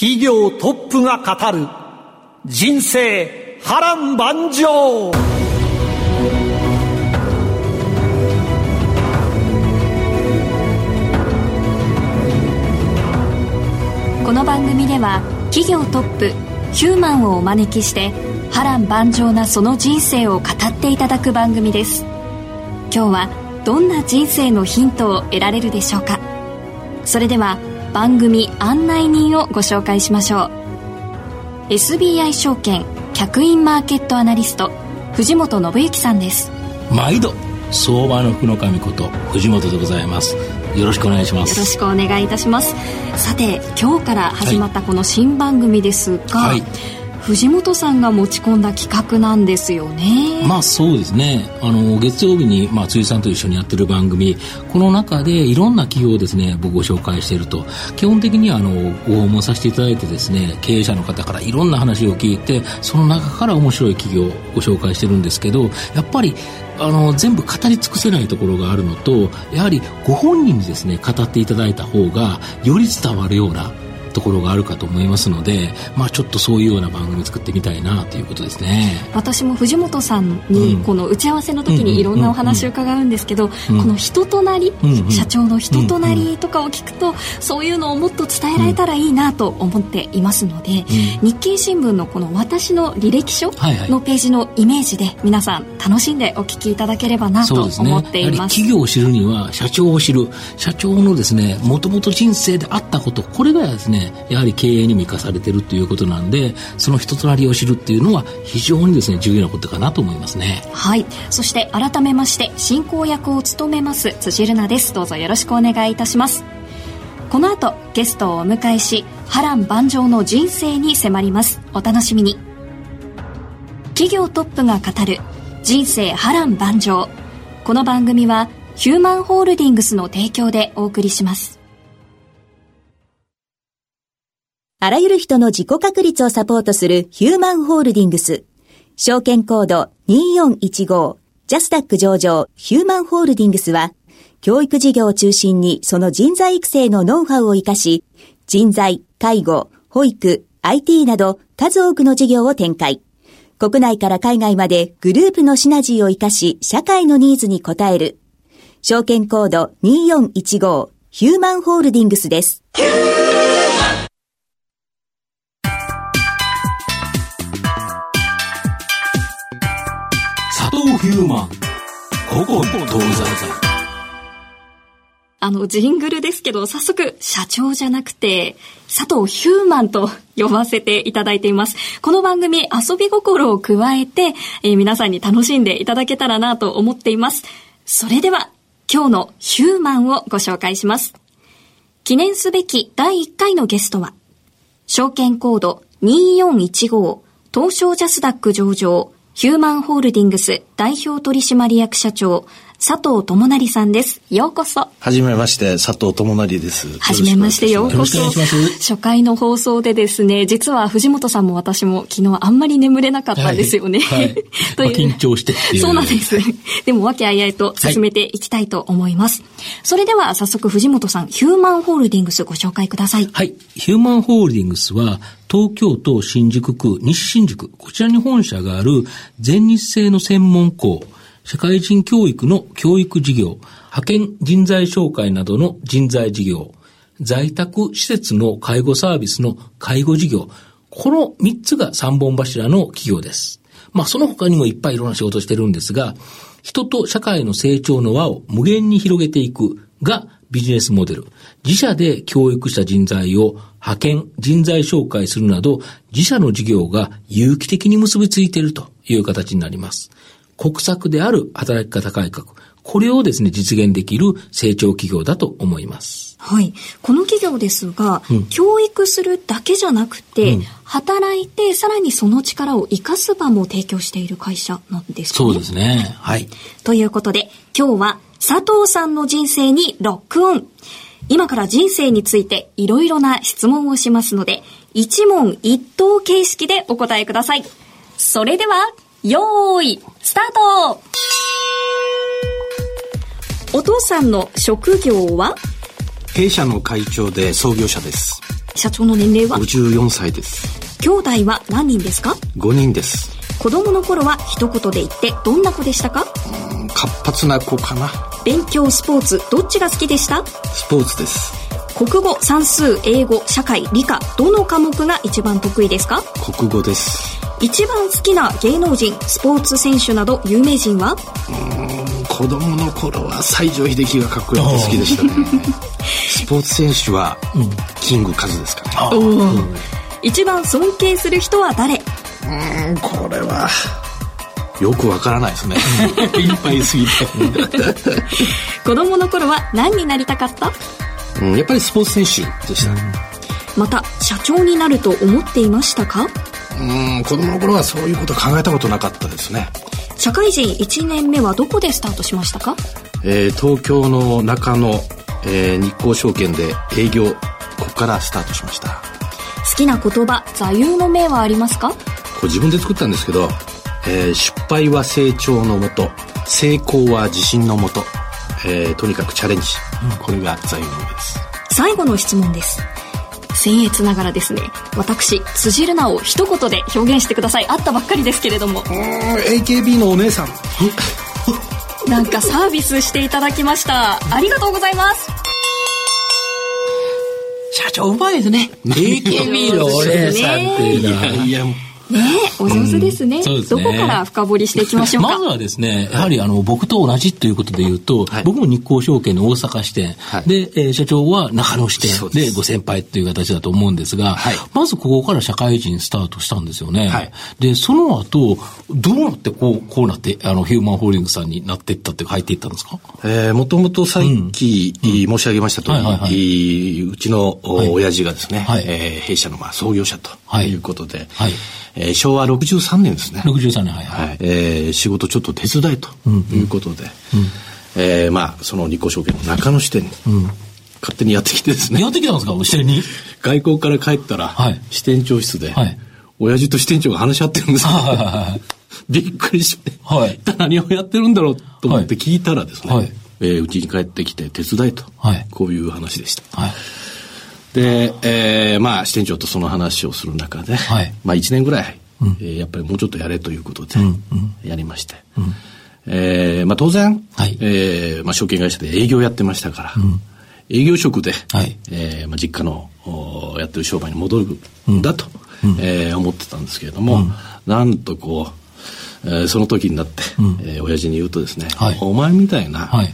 企業トップが語る人生波乱万丈。この番組では企業トップヒューマンをお招きして波乱万丈なその人生を語っていただく番組です。今日はどんな人生のヒントを得られるでしょうか。それでは番組案内人をご紹介しましょう。SBI 証券客員マーケットアナリスト藤本信之さんです。毎度相場の福の神こと藤本でございます。よろしくお願いします。よろしくお願いいたします。さて今日から始まったこの新番組ですが、はい、藤本さんが持ち込んだ企画なんですよね。まあそうですね。あの月曜日に、まあ、辻さんと一緒にやってる番組この中でいろんな企業をですね僕ご紹介していると。基本的にはあのご訪問させていただいてですね経営者の方からいろんな話を聞いてその中から面白い企業をご紹介してるんですけどやっぱりあの全部語り尽くせないところがあるのとやはりご本人にですね語っていただいた方がより伝わるようなところがあるかと思いますので、まあ、ちょっとそういうような番組作ってみたいなということですね。私も藤本さんにこの打ち合わせの時にいろんなお話を伺うんですけど、この人となり、社長の人となりとかを聞くと、そういうのをもっと伝えられたらいいなと思っていますので、日経新聞のこの私の履歴書のページのイメージで皆さん楽しんでお聞きいただければなと思っています、ね、企業を知るには社長を知る。社長のですねもともと人生であったことこれがですねやはり経営にも生かされてるということなんでその人となりを知るっていうのは非常にですね重要なことかなと思いますね。はい。そして改めまして進行役を務めます辻るなです。どうぞよろしくお願いいたします。この後ゲストをお迎えし波乱万丈の人生に迫ります。お楽しみに。企業トップが語る人生波乱万丈。この番組はヒューマンホールディングスの提供でお送りします。あらゆる人の自己確立をサポートするヒューマンホールディングス。証券コード2415ジャスタック上場ヒューマンホールディングスは、教育事業を中心にその人材育成のノウハウを活かし、人材、介護、保育、IT など数多くの事業を展開。国内から海外までグループのシナジーを活かし、社会のニーズに応える。証券コード2415ヒューマンホールディングスです。ヒューマン古今東西あの、ジングルですけど、早速、社長じゃなくて、佐藤ヒューマンと呼ばせていただいています。この番組、遊び心を加えて、えー、皆さんに楽しんでいただけたらなと思っています。それでは、今日のヒューマンをご紹介します。記念すべき第1回のゲストは、証券コード2415東証ジャスダック上場ヒューマンホールディングス代表取締役社長、佐藤智成さんです。ようこそ。はじめまして、佐藤智成です。はじめまして、ようこそ。初回の放送でですね、実は藤本さんも私も昨日あんまり眠れなかったんですよね。はい。はい、という、緊張してそうなんです。でも、和気あいあいと進めていきたいと思います。はい、それでは、早速藤本さん、ヒューマンホールディングスご紹介ください。はい。ヒューマンホールディングスは、東京都新宿区西新宿、こちらに本社がある全日制の専門校、社会人教育の教育事業、派遣人材紹介などの人材事業、在宅施設の介護サービスの介護事業、この3つが3本柱の企業です。まあその他にもいっぱいいろんな仕事をしてるんですが、人と社会の成長の輪を無限に広げていくがビジネスモデル。自社で教育した人材を派遣、人材紹介するなど、自社の事業が有機的に結びついているという形になります。国策である働き方改革。これをですね、実現できる成長企業だと思います。はい。この企業ですが、うん教育するだけじゃなくて、うん働いてさらにその力を活かす場も提供している会社なんですかね。そうですね。はい。ということで、今日は佐藤さんの人生にロックオン。今から人生についていろいろな質問をしますので、一問一答形式でお答えください。それでは、よーい、スタートお父さんの職業は？弊社の会長で創業者です。社長の年齢は？54歳です。兄弟は何人ですか？5人です。子供の頃は一言で言ってどんな子でしたか？うん活発な子かな。勉強、スポーツ、どっちが好きでした？スポーツです。国語、算数、英語、社会、理科、どの科目が一番得意ですか？国語です。一番好きな芸能人、スポーツ選手など有名人は？子供の頃は西城秀樹がかっこよくて好きでしたね。スポーツ選手は、キングカズですかね。一番尊敬する人は誰？うん、これは、よくわからないですね。いっぱいすぎて。子供の頃は何になりたかった？うん、やっぱりスポーツ選手でした。また、社長になると思っていましたか？うん、子供の頃はそういうこと考えたことなかったですね。社会人1年目はどこでスタートしましたか？えー東京の中野、えー日興証券で営業、ここからスタートしました。好きな言葉、座右の銘はありますか？これ自分で作ったんですけど、えー失敗は成長のもと、成功は自信のもと、えーとにかくチャレンジ。これが座右の銘です。最後の質問です。僭越ながらですね、私、辻るなを一言で表現してください。あったばっかりですけれども。AKB のお姉さん。なんかサービスしていただきました。ありがとうございます。社長うまいですね。AKB のお姉さんっていうのは。いや、ねえ、お上手ですね。うんね。どこから深掘りしていきましょうか？まずはですね、やはりあの、僕と同じということで言うと、はい。僕も日興証券の大阪支店、はい。で、えー社長は中野支店。でご先輩っていう形だと思うんですが、はい。まずここから社会人スタートしたんですよね。はい。で、その後、どうなってこう、こうなって、あの、ヒューマンホールディングスさんになっていったって入っていったんですか？えー、もともとさっき、申し上げました通り、はいはいはい。うちの、おはい。親父がですね、はい。えー弊社のまあ創業者とはいいうことで、はいえー昭和63年ですね。63年、はいはい。はい、えー仕事ちょっと手伝いということで、えーまあ、その日興証券の中野支店に、勝手にやってきてですねや、ってきたんですか支店に？外交から帰ったら、はい支店長室で、はい親父と支店長が話し合ってるんですよ。はいはいはい。びっくりして、はい一体何をやってるんだろうと思ってはい聞いたらですね、はいえーうちに帰ってきて手伝いと、はいこういう話でした。はい。で、えーまあ支店長とその話をする中で、はい。まあ1年ぐらい、えーやっぱりもうちょっとやれということで、やりまして、えーまあ当然、はい。えーまあ証券会社で営業やってましたから、営業職で、はい。えーまあ実家のおやってる商売に戻るんだと、えー思ってたんですけれども、なんとこう、えーその時になって、えー親父に言うとですね、はい。お前みたいな、はい。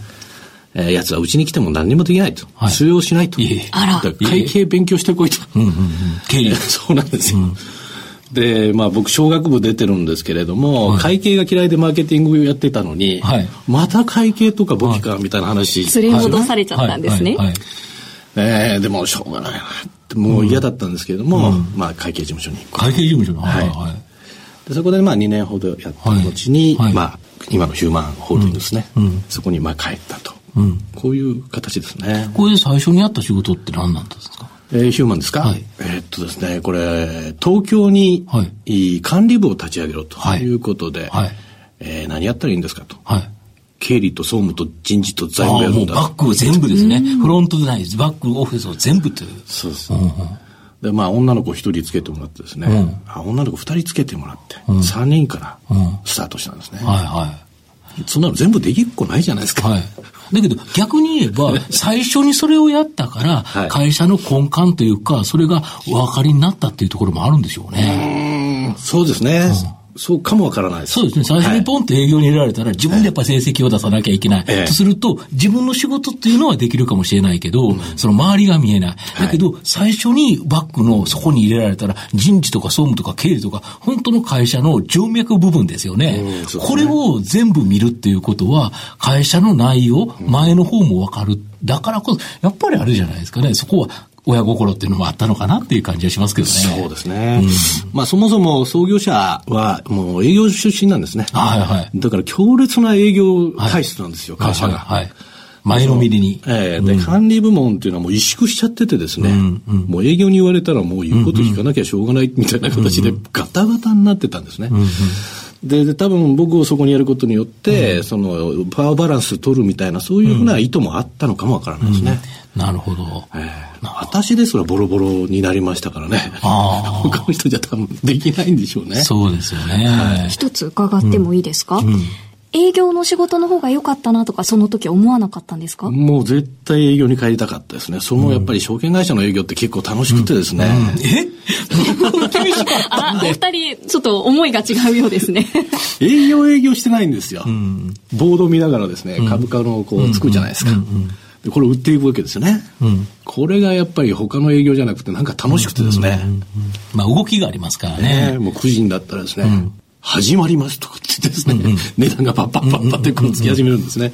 えーやつはうちに来ても何にもできないと。はい通用しないと。あらだから会計勉強してこいと。うんうんうん。経理。そうなんですよ。で、まあ僕、小学部出てるんですけれども、会計が嫌いでマーケティングやってたのに、はいまた会計とか簿記かみたいな話。連れ戻されちゃったんですね。はいはいはいえーでもしょうがないなって、もう嫌だったんですけれども、まあ会計事務所に行く。会計事務所の。はいはいはい。でそこでまあ2年ほどやった後に、はいはいまあ今のヒューマンホールディングスね、うんそこにまあ帰ったと。うんこういう形ですね。これで最初にやった仕事って何なんですか？えーヒューマンですか、はいえーっとですね、これ、東京に、はいい管理部を立ち上げろとはいいうことで、はいえー何やったらいいんですかと？はい。経理と総務と人事と財ああ、務やるんバック全部ですね。フロントでないです。バック、オフィスを全部という。そうです。で、まあ、女の子一人つけてもらってですね、うんあ女の子二人つけてもらって、三人からうんスタートしたんですね。はいはそんなの全部できっこないじゃないですい。か。はい。だけど逆に言えば、最初にそれをやったから、はい会社の根幹というか、それがお分かりになったっていうところもあるんでしょうね。うんそうですね。そうかもわからないです。そうですね。最初にポンって営業に入れられたら、自分でやっぱ成績を出さなきゃいけない。ええとすると、自分の仕事っていうのはできるかもしれないけど、その周りが見えない。だけど、最初にバックのそこに入れられたら、人事とか総務とか経理とか、本当の会社の静脈部分ですよね。うんねこれを全部見るっていうことは、会社の内容、前の方もわかる。だからこそ、やっぱりあるじゃないですかね。そこは親心っていうのもあったのかなっていう感じがしますけどね。そうですね。まあそもそも創業者はもう営業出身なんですね。はいはい。だから強烈な営業体質なんですよ、会社が。はいはい。前のめりに。ええで、管理部門っていうのはもう萎縮しちゃっててですね、もう営業に言われたらもう言うこと聞かなきゃしょうがないみたいな形でガタガタになってたんですね。でで多分僕をそこにやることによって、そのパワーバランス取るみたいなそういうふうな意図もあったのかもわからないですね。なるほど。ええ私ですらボロボロになりましたからね。ああ 他の人じゃ多分できないんでしょうね。そうですよね。一つ伺ってもいいですか、営業の仕事の方が良かったなとか、その時思わなかったんですか、もう絶対営業に帰りたかったですね。そのやっぱり証券会社の営業って結構楽しくてですね。え厳しかったあ、んで。お二人、ちょっと思いが違うようですね。営業営業してないんですよ。ボード見ながらですね、株価のこうつくじゃないですか。でこれ売っていくわけですよね。これがやっぱり他の営業じゃなくてなんか楽しくてですね。まあ動きがありますからねね。もう9時になったらですね、始まりますとかって言ってですね、値段がパッパッパッパってこうつき始めるんですね。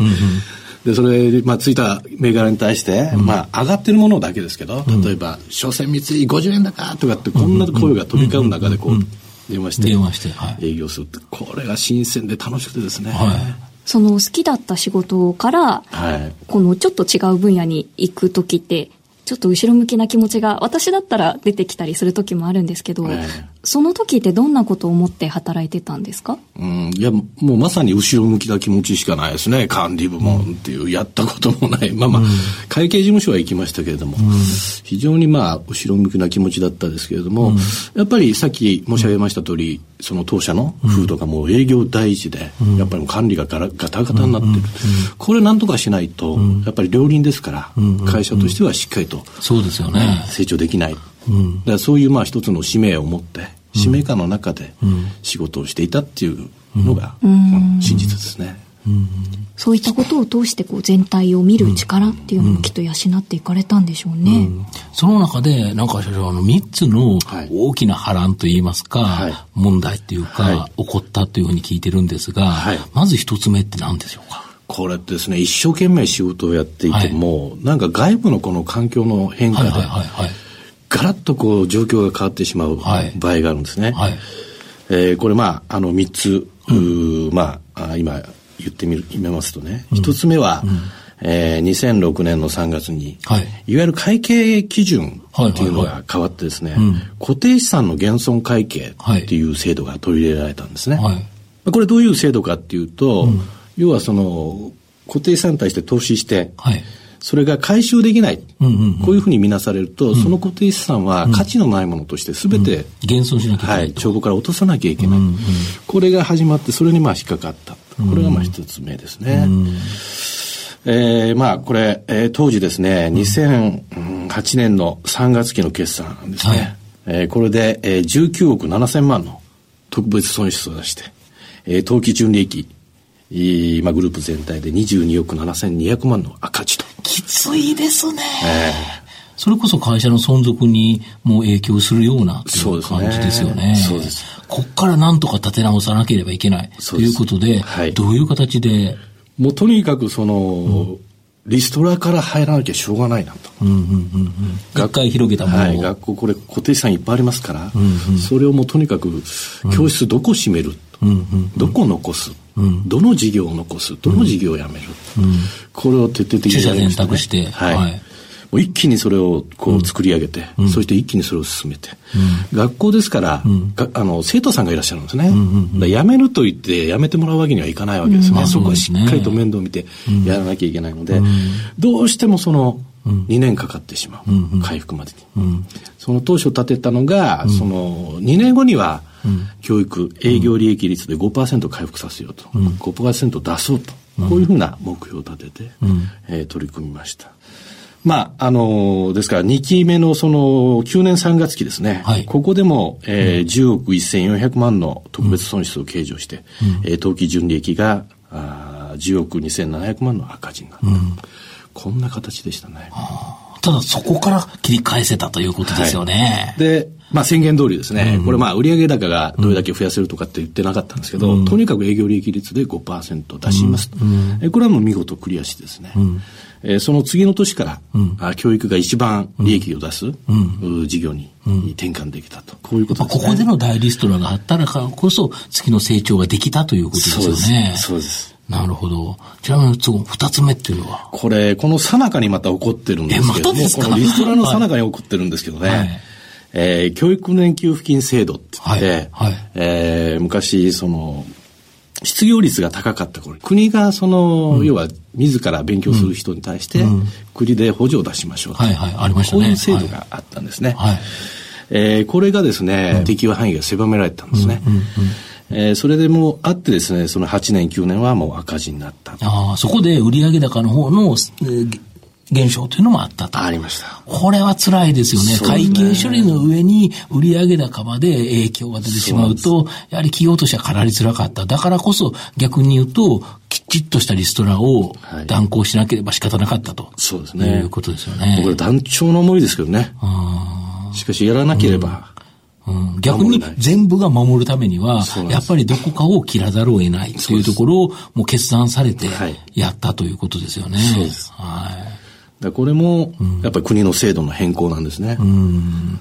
で、それで、まあ、ついた銘柄に対して、まあ、上がってるものだけですけど、例えば、商船三井50円だかとかって、こんな声が飛び交う中で、こう、電話して、電話してはい営業するって、これが新鮮で楽しくてですね。はい。その好きだった仕事から、はい。このちょっと違う分野に行く時って、ちょっと後ろ向きな気持ちが私だったら出てきたりする時もあるんですけど、ええその時ってどんなことを思って働いてたんですか？うん、いや、もうまさに後ろ向きな気持ちしかないですね。管理部門っていう、やったこともない。まあまあ、会計事務所は行きましたけれども、非常にまあ、後ろ向きな気持ちだったですけれども、やっぱりさっき申し上げました通り、その当社の風土がもう営業第一で、やっぱり管理がガラガタガタになってる。これなんとかしないと、やっぱり両輪ですから、会社としてはしっかりとそうですよね。成長できない。だからそういうまあ一つの使命を持って、使命感の中で仕事をしていたっていうのが、まあ真実ですね。そういったことを通してこう全体を見る力っていうのもきっと養っていかれたんでしょうね。その中で、なんか社長、あの、三つのはい。大きな波乱といいますか、はい。問題っていうか、は起こったというふうに聞いてるんですが、はい。まず一つ目って何でしょうか？これってですね、一生懸命仕事をやっていても、なんか外部のこの環境の変化で、はいはいはいはい。ガラッとこう状況が変わってしまうはい場合があるんですね。はい。えーこれまあ、あの、三つ、うーまあ、あ今言ってみる、みますとね、一、つ目は、えー2006年の3月に、はいい、わゆる会計基準っていうのが変わってですね、固定資産の減損会計っていう制度が取り入れられたんですね。はい。これどういう制度かっていうと、要はその、固定資産に対して投資して、はい。それが回収できない、こういうふうに見なされると、その固定資産は価値のないものとして全て、減損しなきゃいけなはい。帳簿から落とさなきゃいけない。これが始まって、それにまあ引っかかった。これがまあ一つ目ですね。えーまあこれ、えー当時ですね、2008年の3月期の決算ですね。はいえーこれで、えー19億7千万の特別損失を出して、えー当期純利益、いいまあ、グループ全体で22億7200万の赤字と。きついですね。それこそ会社の存続にも影響するような感じですよね。そうです。こっからなんとか立て直さなければいけない。ということで、はい。どういう形で、もうとにかくその、リストラから入らなきゃしょうがないなと。一回広げたものを、はい、学校これ固定資産いっぱいありますから、それをもうとにかく教室どこ閉める、どこ残す、どの事業を残す、どの事業をやめる、これを徹底的にね。取捨選択してはい。はい。もう一気にそれをこう作り上げて、そして一気にそれを進めて、学校ですから、があの生徒さんがいらっしゃるんですね、だから辞めると言って辞めてもらうわけにはいかないわけですね、まあそこはしっかりと面倒を見てやらなきゃいけないので、どうしてもその2年かかってしまう、回復までに。その当初立てたのが、その2年後には、教育、営業利益率で5%回復させようと、5%出そうと、こういうふうな目標を立てて、えー取り組みました。まあ、あの、ですから2期目のその9年3月期ですね。はい。ここでも、えー10億1400万の特別損失を計上して、えー当期純利益があー10億2700万の赤字になった。こんな形でしたね。ただそこから切り返せたということですよね。で、まあ宣言通りですね、これまあ売上高がどれだけ増やせるとかって言ってなかったんですけど、とにかく営業利益率で5%出します。と。えこれはもう見事クリアしてですね、えーその次の年から、あ教育が一番利益を出す、う事業に転換できたと。こういうことですね。ここでの大リストラがあったらからこそ次の成長ができたということですよね。そうです。なるほど。ちなみに、その二つ目っていうのは？これ、この最中にまた起こってるんですけども、えまこのリストラの最中に起こってるんですけどね、はいえー教育年給付金制度って言って、はいはいえー昔、その、失業率が高かった頃、国がその、要は、自ら勉強する人に対して、国で補助を出しましょうとはいはいありましたねこういう制度があったんですね。はい。えーこれがですね、適用範囲が狭められたんですね。えーそれでもうあってですね、その8年、9年はもう赤字になった。ああ、そこで売上高の方の、えー減少というのもあったと。ありました。これは辛いですよね。ね会計処理の上に売上高まで影響が出てしまうと、やはり企業としてはかなり辛かった。だからこそ逆に言うと、きちっとしたリストラをはい断行しなければ仕方なかったと。そうですね。いうことですよね。これ団長の思いですけどね。あしかしやらなければ、ーうん逆に全部が守るためにはやっぱりどこかを切らざるを得ないというところをもう決断されてはいやったということですよね。そうですはい。だこれも、やっぱり国の制度の変更なんですね。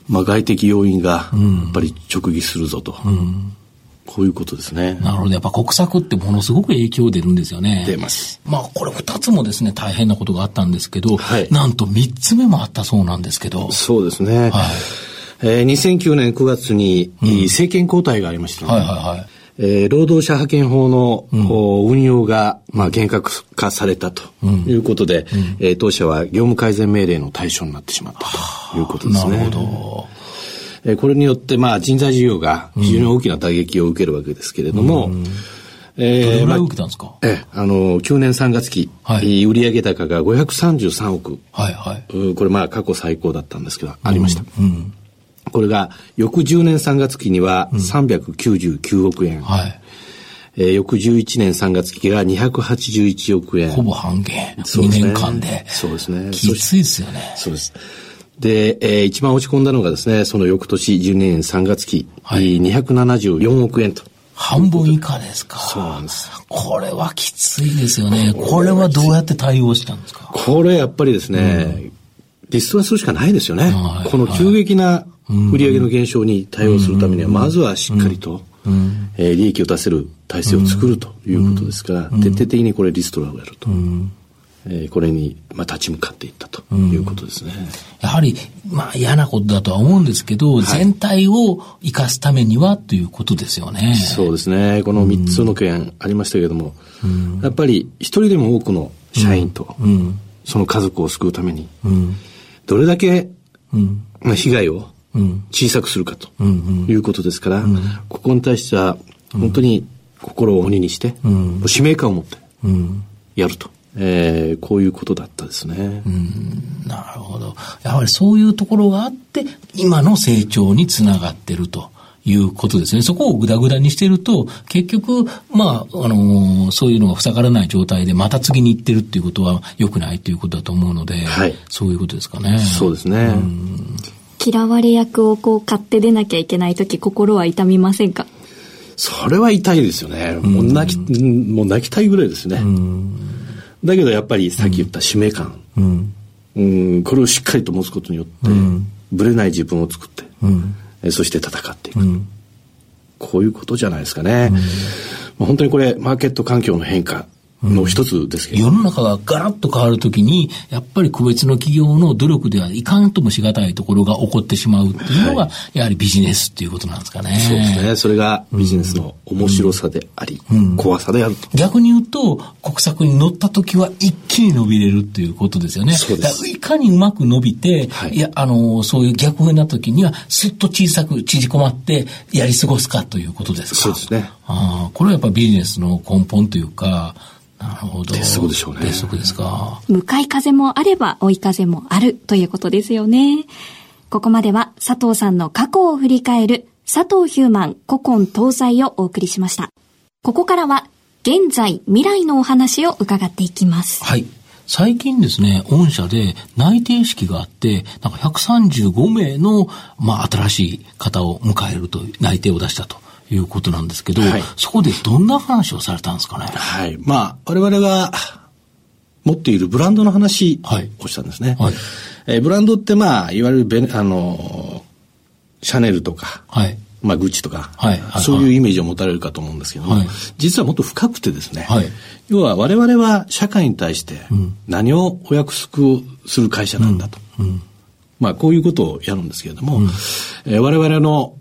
まあ外的要因が、やっぱり直撃するぞと。こういうことですね。なるほど。やっぱ国策ってものすごく影響出るんですよね。出ます。まあこれ二つもですね、大変なことがあったんですけど、はいなんと三つ目もあったそうなんですけど、そうですね。はいえー2009年9月に、政権交代がありましたね。はいはいはい。えー労働者派遣法の、お運用が、まあ、厳格化されたということで、えー当社は業務改善命令の対象になってしまったということですね。なるほど。えーこれによって、まあ、人材需要が非常に大きな打撃を受けるわけですけれども、えーどれぐらいまあ受けたんですか、ええあの、9年3月期、はい。えー売上高が533億、はいはい。うこれまあ過去最高だったんですけど、ありました。これが、翌10年3月期には399億円、はい。えー翌11年3月期が281億円。ほぼ半減。2そうですね年間で。そうですね。きついですよね。そうです。で、えー一番落ち込んだのがですね、その翌年12年3月期、はい274億円と。半分以下ですか。そうなんです。これはきついですよね。これはどうやって対応したんですか？これやっぱりですね、リストラするしかないですよね。はいこの急激な売上の減少に対応するためには、まずはしっかりと、えー利益を出せる体制を作るということですから、徹底的にこれリストラをやると。えーこれに、まあ、立ち向かっていったということですね。やはり、まあ嫌なことだとは思うんですけど、全体を生かすためにはということですよね。そうですね。この3つの件ありましたけれども、やっぱり一人でも多くの社員と、その家族を救うために、どれだけ、まあ、被害を小さくするかということですから、ここに対しては本当に心を鬼にして、使命感を持ってやると、えーこういうことだったですね。なるほど。やはりそういうところがあって、今の成長につながってると。いうことですね。そこをグダグダにしてると、結局、まあ、あのーそういうのが塞がらない状態で、また次に行ってるっていうことは良くないということだと思うので、はいそういうことですかね。そうですね。嫌われ役をこう買って出なきゃいけない時心は痛みませんか？それは痛いですよね。もう泣き、うんもう泣きたいぐらいですね。だけどやっぱりさっき言った使命感、うん。これをしっかりと持つことによって、ぶれない自分を作って、えそして戦っていく、こういうことじゃないですかね。まあ本当にこれ、マーケット環境の変化の一つですけど、世の中がガラッと変わるときに、やっぱり個別の企業の努力ではいかんともしがたいところが起こってしまうっていうのが、やはりビジネスっていうことなんですかね。そうですね。それがビジネスの面白さであり、怖さであると。逆に言うと、国策に乗った時は一気に伸びれるっていうことですよね。そうですいかにうまく伸びて、はいい、や、あの、そういう逆風な時には、すっと小さく縮こまってやり過ごすかということですか。そうですね。ああ、これはやっぱビジネスの根本というか、なるほど。鉄則でしょうね鉄則ですか。向かい風もあれば追い風もあるということですよね。ここまでは佐藤さんの過去を振り返る佐藤ヒューマン古今東西をお送りしました。ここからは現在未来のお話を伺っていきます。はい。最近ですね、御社で内定式があって、なんか135名の、まあ、新しい方を迎えるという内定を出したということなんですけど、はい。そこでどんな話をされたんですかね？はい。まあ、我々が持っているブランドの話はい。をしたんですね。はい。えーブランドってまあ、いわゆるベネ、あの、シャネルとか、はい。まあ、グッチとか、はい。はい。そういうイメージを持たれるかと思うんですけども、はい。実はもっと深くてですね、はい。要は我々は社会に対して何をお約束をする会社なんだと。まあ、こういうことをやるんですけれども、えー我々の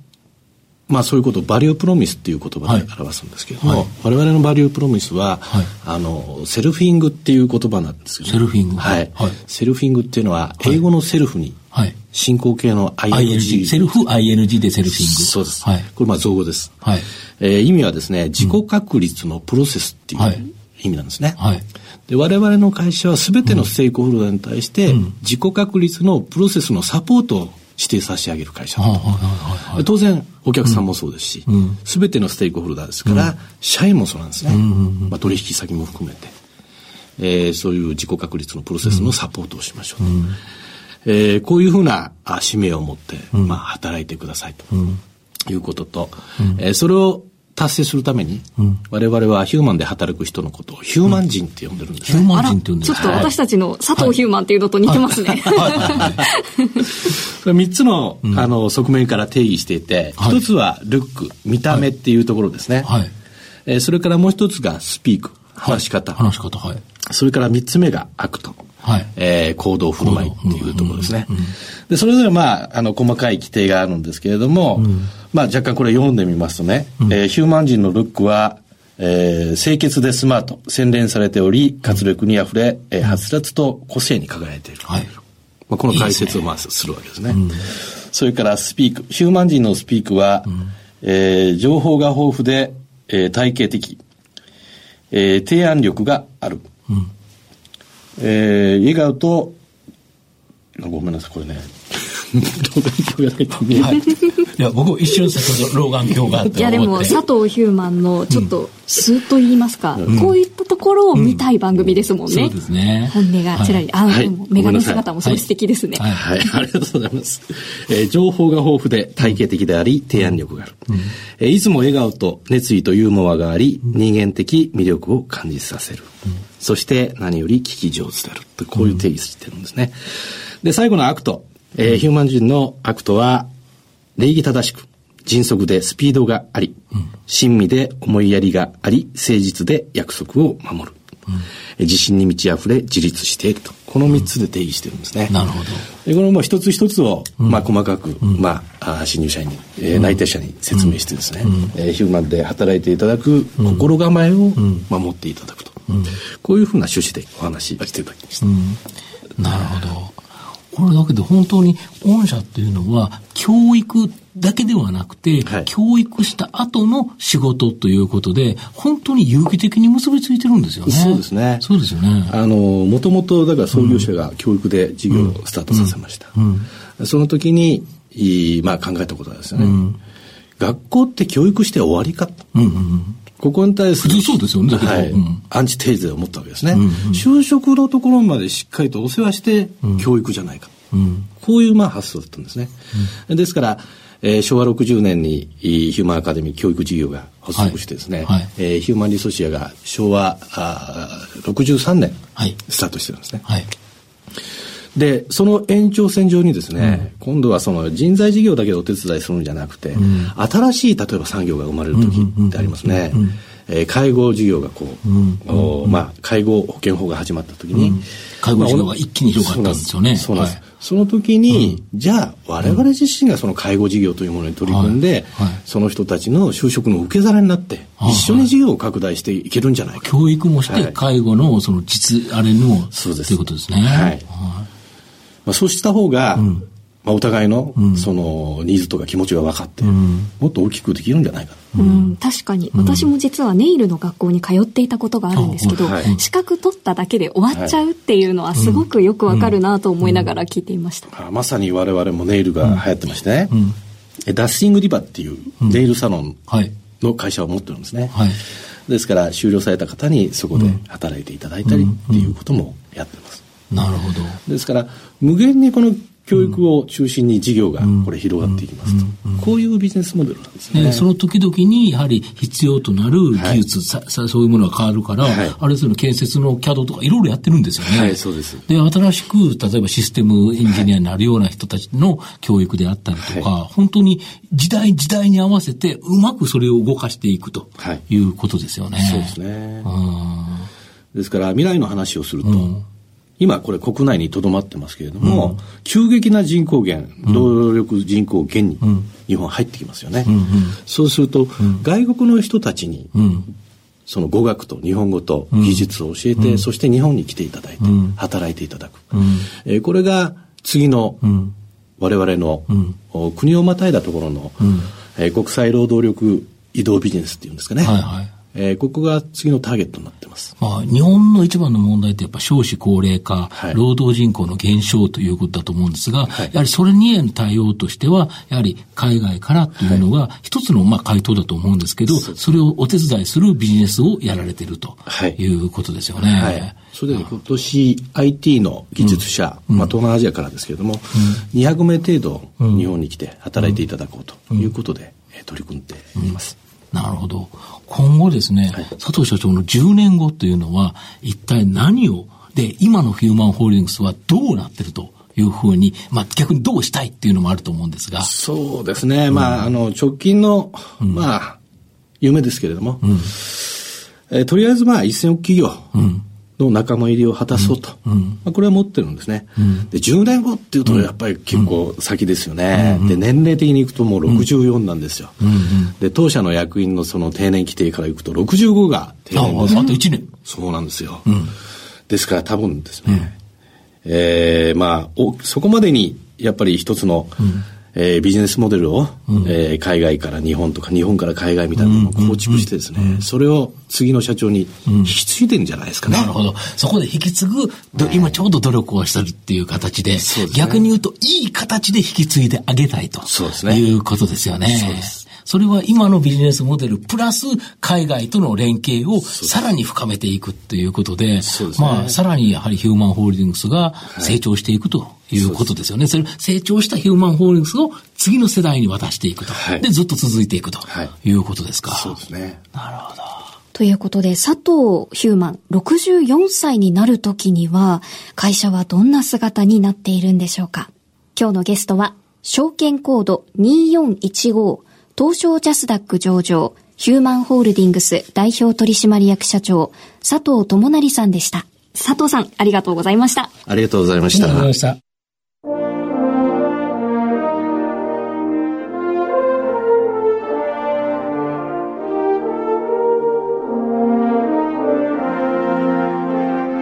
まあそういうことを value promise っていう言葉で表すんですけれども、はい我々の value promise は、はいあの、セルフィングっていう言葉なんですけど、セルフィングはい。はいセルフィングっていうのは、英語の self に、はい。進行形の ING。ING。セルフ ING でセルフィング。そうです。はい。これまあ造語です。はい。えー意味はですね、自己確立のプロセスっていうはい意味なんですね。はい。で我々の会社は全てのステークホルダーに対して、自己確立のプロセスのサポートを指定差し上げる会社だと。はいはいはいはい。当然、お客さんもそうですし、すべ、てのステークホルダーですから、社員もそうなんですね。まあ、取引先も含めて、えーそういう自己確立のプロセスのサポートをしましょうと。えーこういうふうなあ使命を持って、まあ、働いてくださいということと、えーそれを達成するために、我々はヒューマンで働く人のことをヒューマン人って呼んでるんですね。ヒューマン人って言うんですちょっと私たちの佐藤ヒューマンっていうのと似てますね。はい。はい。はい。これ3つの,、あの側面から定義していて、はい。一つはルック、見た目っていうところですね。はい。えーそれからもう一つがスピーク、話し方。話し方、はい。それから三つ目がアクト。はい。えー行動振る舞いっていうところですね。で、それぞれまあ、あの、細かい規定があるんですけれども、まあ、若干これ読んでみますとね、えーヒューマン人のルックは、えー清潔でスマート、洗練されており、活力にあふれ、えーはつらつと個性に輝いている。はい。まあ、この解説をまあするわけですね。それからスピーク。ヒューマン人のスピークは、えー情報が豊富で、えー体系的、えー提案力がある。えー笑顔と、あごめんなさい、これね。老眼鏡がないと見えなはいい。いや、僕一瞬先ほど老眼鏡があっていやでも佐藤ヒューマンのちょっと素と言いますか、こういったところを見たい番組ですもんね。そうですね。本音がちらり、あ、はいでもメガネ姿もすごい素敵ですね。はいはい、ありがとうございます。えー情報が豊富で体系的であり、提案力がある。えーいつも笑顔と熱意とユーモアがあり、人間的魅力を感じさせる。そして何より聞き上手である。とこういう定義してるんですね。で、最後のアクト。えーヒューマン人のアクトは、礼儀正しく、迅速でスピードがあり、親身で思いやりがあり、誠実で約束を守る。えー自信に満ち溢れ、自立していると。この三つで定義してるんですね。なるほど。でこのもう一つ一つを、まあ、細かく、まあ、あ新入社員に、えー内定者に説明してですね、えーヒューマンで働いていただく心構えを守っていただくと、こういうふうな趣旨でお話ししていただきました。なるほど。これだけで本当に御社っていうのは教育だけではなくて、はい教育した後の仕事ということで、本当に有機的に結びついてるんですよね。そうですねそうですよね。あの、もともと、だから創業者が教育で事業をスタートさせました。その時に、まあ考えたことはですね、学校って教育して終わりか。うんうんうん。ここに対する。そうですよねはい。うんアンチテーゼを持ったわけですね。就職のところまでしっかりとお世話して、教育じゃないか。こういうまあ発想だったんですね。ですから、えー昭和60年にヒューマンアカデミー教育事業が発足してですね、はいはいえーヒューマンリソシアが昭和あー63年はいスタートしてるんですね。はい。で、その延長線上にですね、今度はその人材事業だけでお手伝いするんじゃなくて、新しい例えば産業が生まれる時ってありますね。えー介護事業がこう、おまあ、介護保険法が始まった時に、介護事業が一気に広がったんですよね。そうなんです。はいその時に、じゃあ、我々自身がその介護事業というものに取り組んで、はいはい。その人たちの就職の受け皿になって、はい。一緒に事業を拡大していけるんじゃないか。教育もして、はい。介護のその実、あれの、そうです。ということですね。はいまあ、そうした方が、ままあ、お互いの、そのニーズとか気持ちが分かって、もっと大きくできるんじゃないかうん、確かに、私も実はネイルの学校に通っていたことがあるんですけど、はい、資格取っただけで終わっちゃうっていうのはすごくよくわかるなと思いながら聞いていました、まさに我々もネイルが流行ってましてね、ダッシングリバっていうネイルサロンの会社を持ってるんですね、はい、ですから終了された方にそこで働いていただいたりっていうこともやってます、なるほど。ですから無限にこの教育を中心に事業がこれ広がっていきますと、こういうビジネスモデルなんですね。その時々にやはり必要となる技術、はい、そういうものが変わるから、はい、あれその建設の CAD とかいろいろやってるんですよね。はい、そうです。で、新しく、例えばシステムエンジニアになるような人たちの教育であったりとか、はい、本当に時代時代に合わせてうまくそれを動かしていくとい。うことですよね。そうですね。ですから未来の話をすると、うん今これ国内にとどまってますけれども、うん、急激な人口減、労働力人口減に日本入ってきますよね。うんうん、そうすると、外国の人たちに、その語学と日本語と技術を教えて、そして日本に来ていただいて、働いていただく。えー、これが次の我々の、国をまたいだところの、えー、国際労働力移動ビジネスっていうんですかね。はいはいえー、ここが次のターゲットになってます。まあ、日本の一番の問題ってやっぱ少子高齢化、はい、労働人口の減少ということだと思うんですが、はい、やはりそれにへの対応としては、やはり海外からというのが一つのまあ回答だと思うんですけど、はい、それをお手伝いするビジネスをやられているとい。うことですよね。はい。それで今年 IT の技術者、うん、まあ東南アジアからですけれども、うん、200名程度日本に来て働いていただこうということで、うん、取り組んでいます。なるほど。今後ですね、はい、佐藤社長の10年後というのは、一体何を、で、今のヒューマンホールディングスはどうなってるというふうに、まあ逆にどうしたいっていうのもあると思うんですが。そうですね。うん、まあ、あの、直近の、うん、まあ、夢ですけれども、うん、えー、とりあえずまあ、一線億企業、うんの仲間入りを果たそうと、うん、まあ、これは持ってるんですね、うん、で10年後っていうとやっぱり結構先ですよね、うん、で年齢的にいくともう64なんですよ、で当社の役員のその定年規定からいくと65が定年ですああと1年。そうなんですよ、ですから多分ですね、うん、えー、まあおそこまでにやっぱり一つの、えー、ビジネスモデルを、うん、えー、海外から日本とか日本から海外みたいなのを構築してですね、うんうん、それを次の社長に引き継いでんじゃないですかね。なるほど。そこで引き継ぐ、今ちょうど努力をしてるっていう形で、でね、逆に言うといい形で引き継いであげたいとそうですね。いうことですよね。そうです。それは今のビジネスモデルプラス海外との連携をさらに深めていくということで、でね、まあさらにやはりヒューマンホールディングスが成長していくということですよね。それ成長したヒューマンホールディングスを次の世代に渡していくと。はい、で、ずっと続いていくということですか。そうですね。なるほど。ということで、佐藤ヒューマン64歳になるときには、会社はどんな姿になっているんでしょうか。今日のゲストは、証券コード2415東証ジャスダック上場、ヒューマンホールディングス代表取締役社長、佐藤智成さんでした。佐藤さん、ありがとうございました。ありがとうございました。ありがとうございまし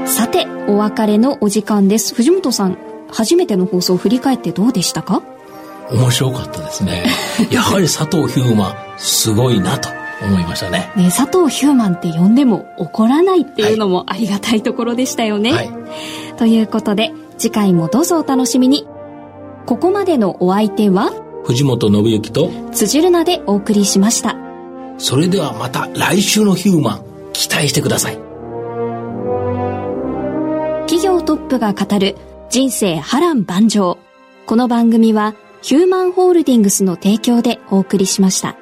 た。さて、お別れのお時間です。藤本さん、初めての放送を振り返ってどうでしたか？面白かったですね。やはり佐藤ヒューマン、すごいなと思いましたね。ね佐藤ヒューマンって呼んでも怒らないっていうのもありがたいところでしたよね。はい、ということで、次回もどうぞお楽しみに。ここまでのお相手は、藤本信之と辻るなでお送りしました。それではまた来週のヒューマン、期待してください。企業トップが語る人生波乱万丈。この番組はヒューマンホールディングスの提供でお送りしました。